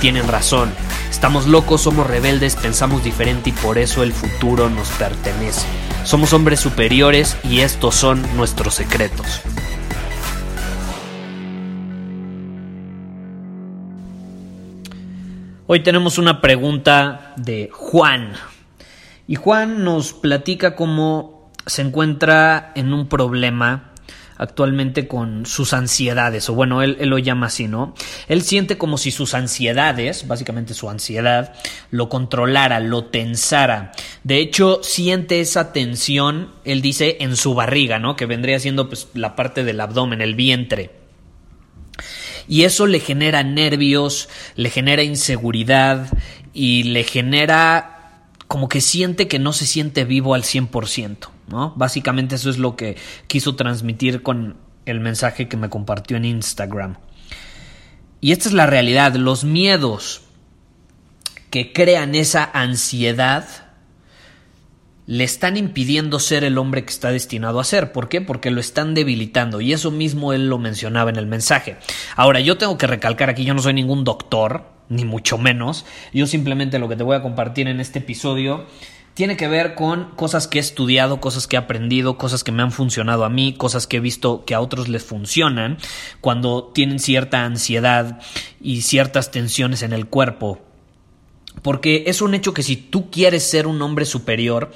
tienen razón. Estamos locos, somos rebeldes, pensamos diferente y por eso el futuro nos pertenece. Somos hombres superiores y estos son nuestros secretos. Hoy tenemos una pregunta de Juan. Y Juan nos platica cómo se encuentra en un problema actualmente con sus ansiedades, o bueno, él, lo llama así, ¿no? Él siente como si sus ansiedades, básicamente su ansiedad, lo controlara, lo tensara. De hecho, siente esa tensión, él dice, en su barriga, ¿no? Que vendría siendo pues, la parte del abdomen, el vientre. Y eso le genera nervios, le genera inseguridad y le genera como que siente que no se siente vivo al 100%, Básicamente eso es lo que quiso transmitir con el mensaje que me compartió en Instagram. Y esta es la realidad, los miedos que crean esa ansiedad le están impidiendo ser el hombre que está destinado a ser. ¿Por qué? Porque lo están debilitando. Y eso mismo él lo mencionaba en el mensaje. Ahora, yo tengo que recalcar aquí, yo no soy ningún doctor, ni mucho menos. Yo simplemente lo que te voy a compartir en este episodio tiene que ver con cosas que he estudiado, cosas que he aprendido, cosas que me han funcionado a mí, cosas que he visto que a otros les funcionan cuando tienen cierta ansiedad y ciertas tensiones en el cuerpo. Porque es un hecho que si tú quieres ser un hombre superior,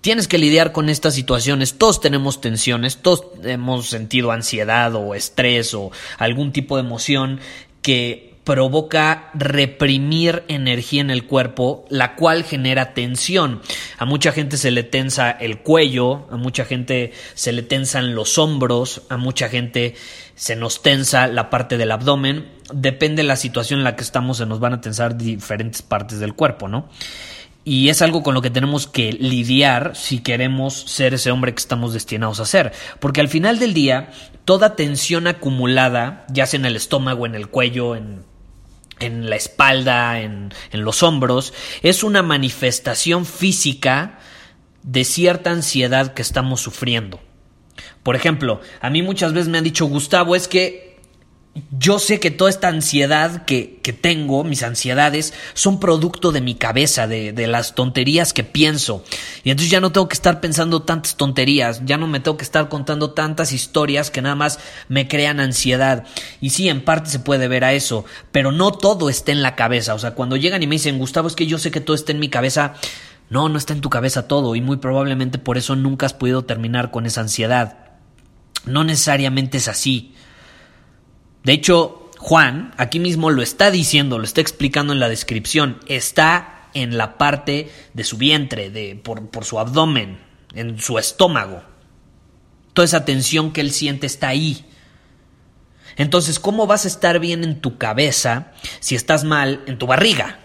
tienes que lidiar con estas situaciones. Todos tenemos tensiones, todos hemos sentido ansiedad o estrés o algún tipo de emoción que provoca reprimir energía en el cuerpo, la cual genera tensión. A mucha gente se le tensa el cuello, a mucha gente se le tensan los hombros, a mucha gente se nos tensa la parte del abdomen. Depende de la situación en la que estamos, se nos van a tensar diferentes partes del cuerpo, ¿no? Y es algo con lo que tenemos que lidiar si queremos ser ese hombre que estamos destinados a ser. Porque al final del día, toda tensión acumulada, ya sea en el estómago, en el cuello, en en la espalda, en, en, los hombros, es una manifestación física de cierta ansiedad que estamos sufriendo. Por ejemplo, a mí muchas veces me han dicho, Gustavo, es que yo sé que toda esta ansiedad que, que, tengo, mis ansiedades, son producto de mi cabeza, de, de, las tonterías que pienso. Y entonces ya no tengo que estar pensando tantas tonterías, ya no me tengo que estar contando tantas historias que nada más me crean ansiedad. Y sí, en parte se puede ver a eso, pero no todo está en la cabeza. O sea, cuando llegan y me dicen, Gustavo, es que yo sé que todo está en mi cabeza. No, no está en tu cabeza todo y muy probablemente por eso nunca has podido terminar con esa ansiedad. No necesariamente es así. De hecho, Juan aquí mismo lo está diciendo, lo está explicando en la descripción. Está en la parte de su vientre, de, por, por su abdomen, en su estómago. Toda esa tensión que él siente está ahí. Entonces, ¿cómo vas a estar bien en tu cabeza si estás mal en tu barriga?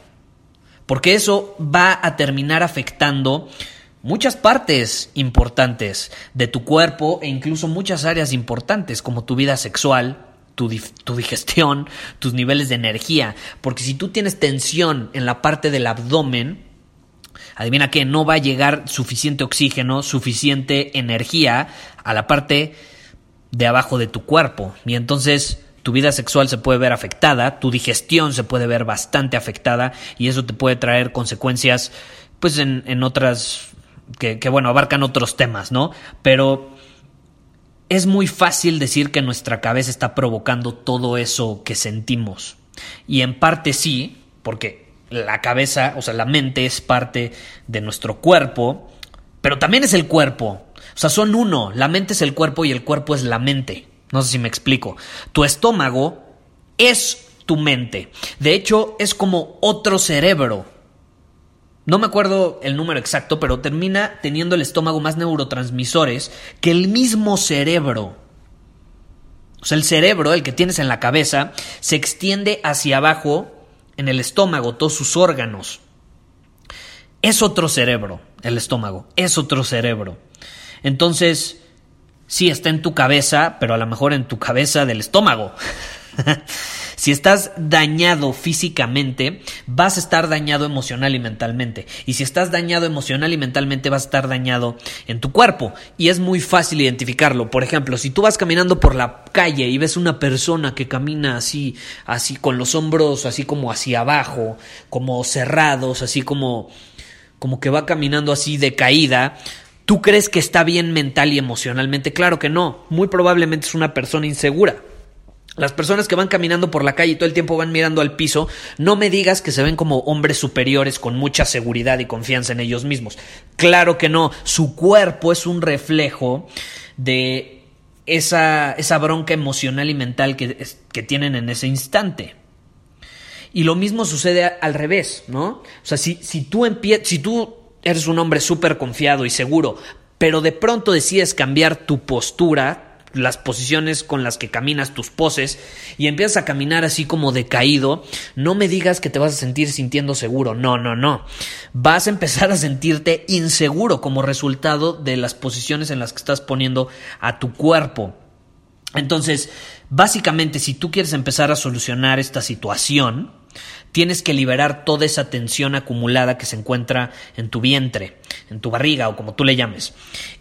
Porque eso va a terminar afectando muchas partes importantes de tu cuerpo e incluso muchas áreas importantes como tu vida sexual, tu, digestión, tus niveles de energía. Porque si tú tienes tensión en la parte del abdomen, adivina que no va a llegar suficiente oxígeno, suficiente energía a la parte de abajo de tu cuerpo. Y entonces tu vida sexual se puede ver afectada, tu digestión se puede ver bastante afectada y eso te puede traer consecuencias pues en, en otras que bueno abarcan otros temas, ¿no? Pero es muy fácil decir que nuestra cabeza está provocando todo eso que sentimos. Y en parte sí, porque la cabeza, o sea, la mente es parte de nuestro cuerpo, pero también es el cuerpo. O sea, son uno. La mente es el cuerpo y el cuerpo es la mente. No sé si me explico. Tu estómago es tu mente. De hecho, es como otro cerebro. No me acuerdo el número exacto, pero termina teniendo el estómago más neurotransmisores que el mismo cerebro. O sea, el cerebro, el que tienes en la cabeza, se extiende hacia abajo en el estómago, todos sus órganos. Es otro cerebro, el estómago, es otro cerebro. Entonces, sí está en tu cabeza, pero a lo mejor en tu cabeza del estómago. si estás dañado físicamente, vas a estar dañado emocional y mentalmente. Y si estás dañado emocional y mentalmente, vas a estar dañado en tu cuerpo. Y es muy fácil identificarlo. Por ejemplo, si tú vas caminando por la calle y ves una persona que camina así, así con los hombros así como hacia abajo, como cerrados, así como como que va caminando así de caída, ¿Tú crees que está bien mental y emocionalmente? Claro que no. Muy probablemente es una persona insegura. Las personas que van caminando por la calle y todo el tiempo van mirando al piso, no me digas que se ven como hombres superiores con mucha seguridad y confianza en ellos mismos. Claro que no, su cuerpo es un reflejo de esa, bronca emocional y mental que, tienen en ese instante. Y lo mismo sucede al revés, ¿no? O sea, si, si tú, si tú eres un hombre súper confiado y seguro, pero de pronto decides cambiar tu postura, las posiciones con las que caminas, tus poses, y empiezas a caminar así como decaído, no me digas que te vas a sentir sintiendo seguro, no, no, no. Vas a empezar a sentirte inseguro como resultado de las posiciones en las que estás poniendo a tu cuerpo. Entonces, básicamente, si tú quieres empezar a solucionar esta situación, tienes que liberar toda esa tensión acumulada que se encuentra en tu vientre, en tu barriga o como tú le llames.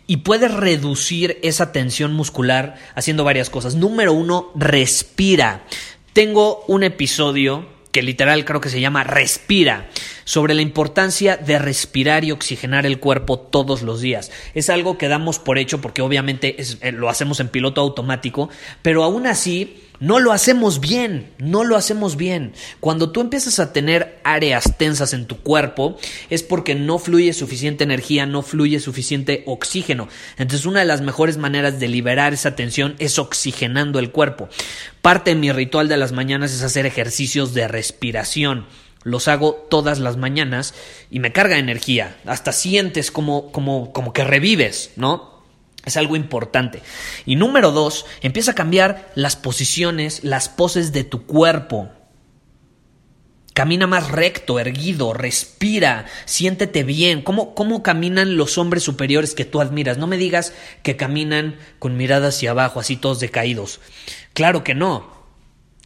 Y puedes reducir esa tensión muscular haciendo varias cosas. Número uno, respira. Tengo un episodio que literal creo que se llama Respira, sobre la importancia de respirar y oxigenar el cuerpo todos los días. Es algo que damos por hecho porque obviamente eh, lo hacemos en piloto automático, pero aún así no lo hacemos bien, no lo hacemos bien. Cuando tú empiezas a tener áreas tensas en tu cuerpo es porque no fluye suficiente energía, no fluye suficiente oxígeno. Entonces una de las mejores maneras de liberar esa tensión es oxigenando el cuerpo. Parte de mi ritual de las mañanas es hacer ejercicios de respiración. Los hago todas las mañanas y me carga energía. Hasta sientes como, como, como que revives, ¿no? Es algo importante. Y número dos, empieza a cambiar las posiciones, las poses de tu cuerpo. Camina más recto, erguido, respira, siéntete bien. ¿Cómo, ¿Cómo caminan los hombres superiores que tú admiras? No me digas que caminan con mirada hacia abajo, así todos decaídos. Claro que no.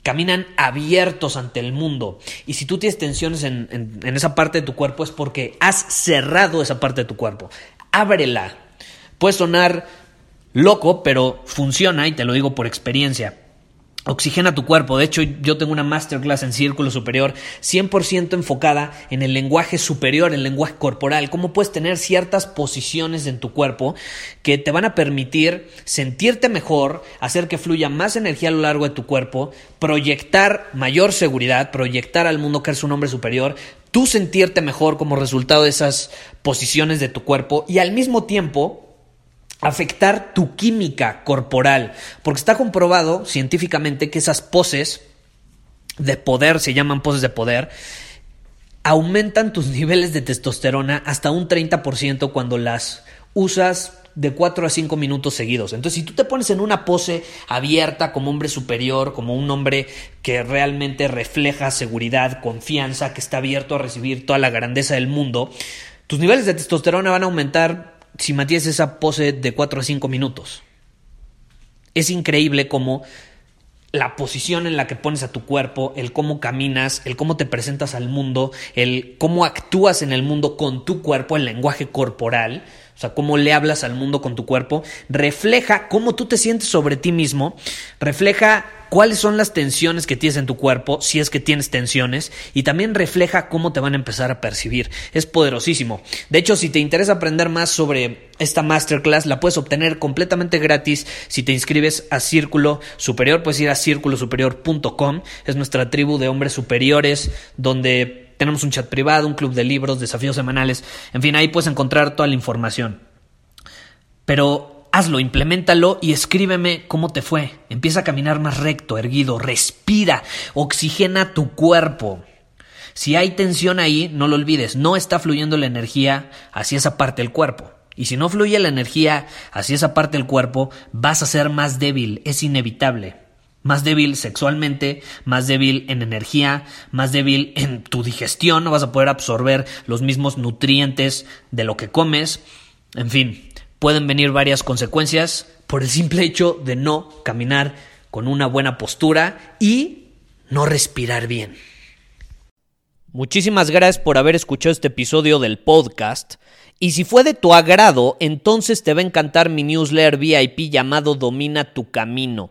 Caminan abiertos ante el mundo. Y si tú tienes tensiones en, en esa parte de tu cuerpo es porque has cerrado esa parte de tu cuerpo. Ábrela, Puede sonar loco, pero funciona y te lo digo por experiencia. Oxigena tu cuerpo. De hecho, yo tengo una masterclass en círculo superior 100% enfocada en el lenguaje superior, el lenguaje corporal. Cómo puedes tener ciertas posiciones en tu cuerpo que te van a permitir sentirte mejor, hacer que fluya más energía a lo largo de tu cuerpo, proyectar mayor seguridad, proyectar al mundo que eres un hombre superior, tú sentirte mejor como resultado de esas posiciones de tu cuerpo y al mismo tiempo afectar tu química corporal, porque está comprobado científicamente que esas poses de poder, se llaman poses de poder, aumentan tus niveles de testosterona hasta un 30% cuando las usas de 4 a 5 minutos seguidos. Entonces, si tú te pones en una pose abierta como hombre superior, como un hombre que realmente refleja seguridad, confianza, que está abierto a recibir toda la grandeza del mundo, tus niveles de testosterona van a aumentar si mantienes esa pose de 4 a 5 minutos. Es increíble cómo la posición en la que pones a tu cuerpo, el cómo caminas, el cómo te presentas al mundo, el cómo actúas en el mundo con tu cuerpo, el lenguaje corporal, o sea, cómo le hablas al mundo con tu cuerpo, refleja cómo tú te sientes sobre ti mismo, refleja cuáles son las tensiones que tienes en tu cuerpo, si es que tienes tensiones, y también refleja cómo te van a empezar a percibir. Es poderosísimo. De hecho, si te interesa aprender más sobre esta masterclass, la puedes obtener completamente gratis si te inscribes a Círculo Superior. Puedes ir a círculosuperior.com. Es nuestra tribu de hombres superiores donde tenemos un chat privado, un club de libros, desafíos semanales. En fin, ahí puedes encontrar toda la información. Pero hazlo, implementalo y escríbeme cómo te fue. Empieza a caminar más recto, erguido, respira, oxigena tu cuerpo. Si hay tensión ahí, no lo olvides, no está fluyendo la energía hacia esa parte del cuerpo. Y si no fluye la energía hacia esa parte del cuerpo, vas a ser más débil, es inevitable. Más débil sexualmente, más débil en energía, más débil en tu digestión, no vas a poder absorber los mismos nutrientes de lo que comes. En fin, pueden venir varias consecuencias por el simple hecho de no caminar con una buena postura y no respirar bien. Muchísimas gracias por haber escuchado este episodio del podcast. Y si fue de tu agrado, entonces te va a encantar mi newsletter VIP llamado Domina tu Camino.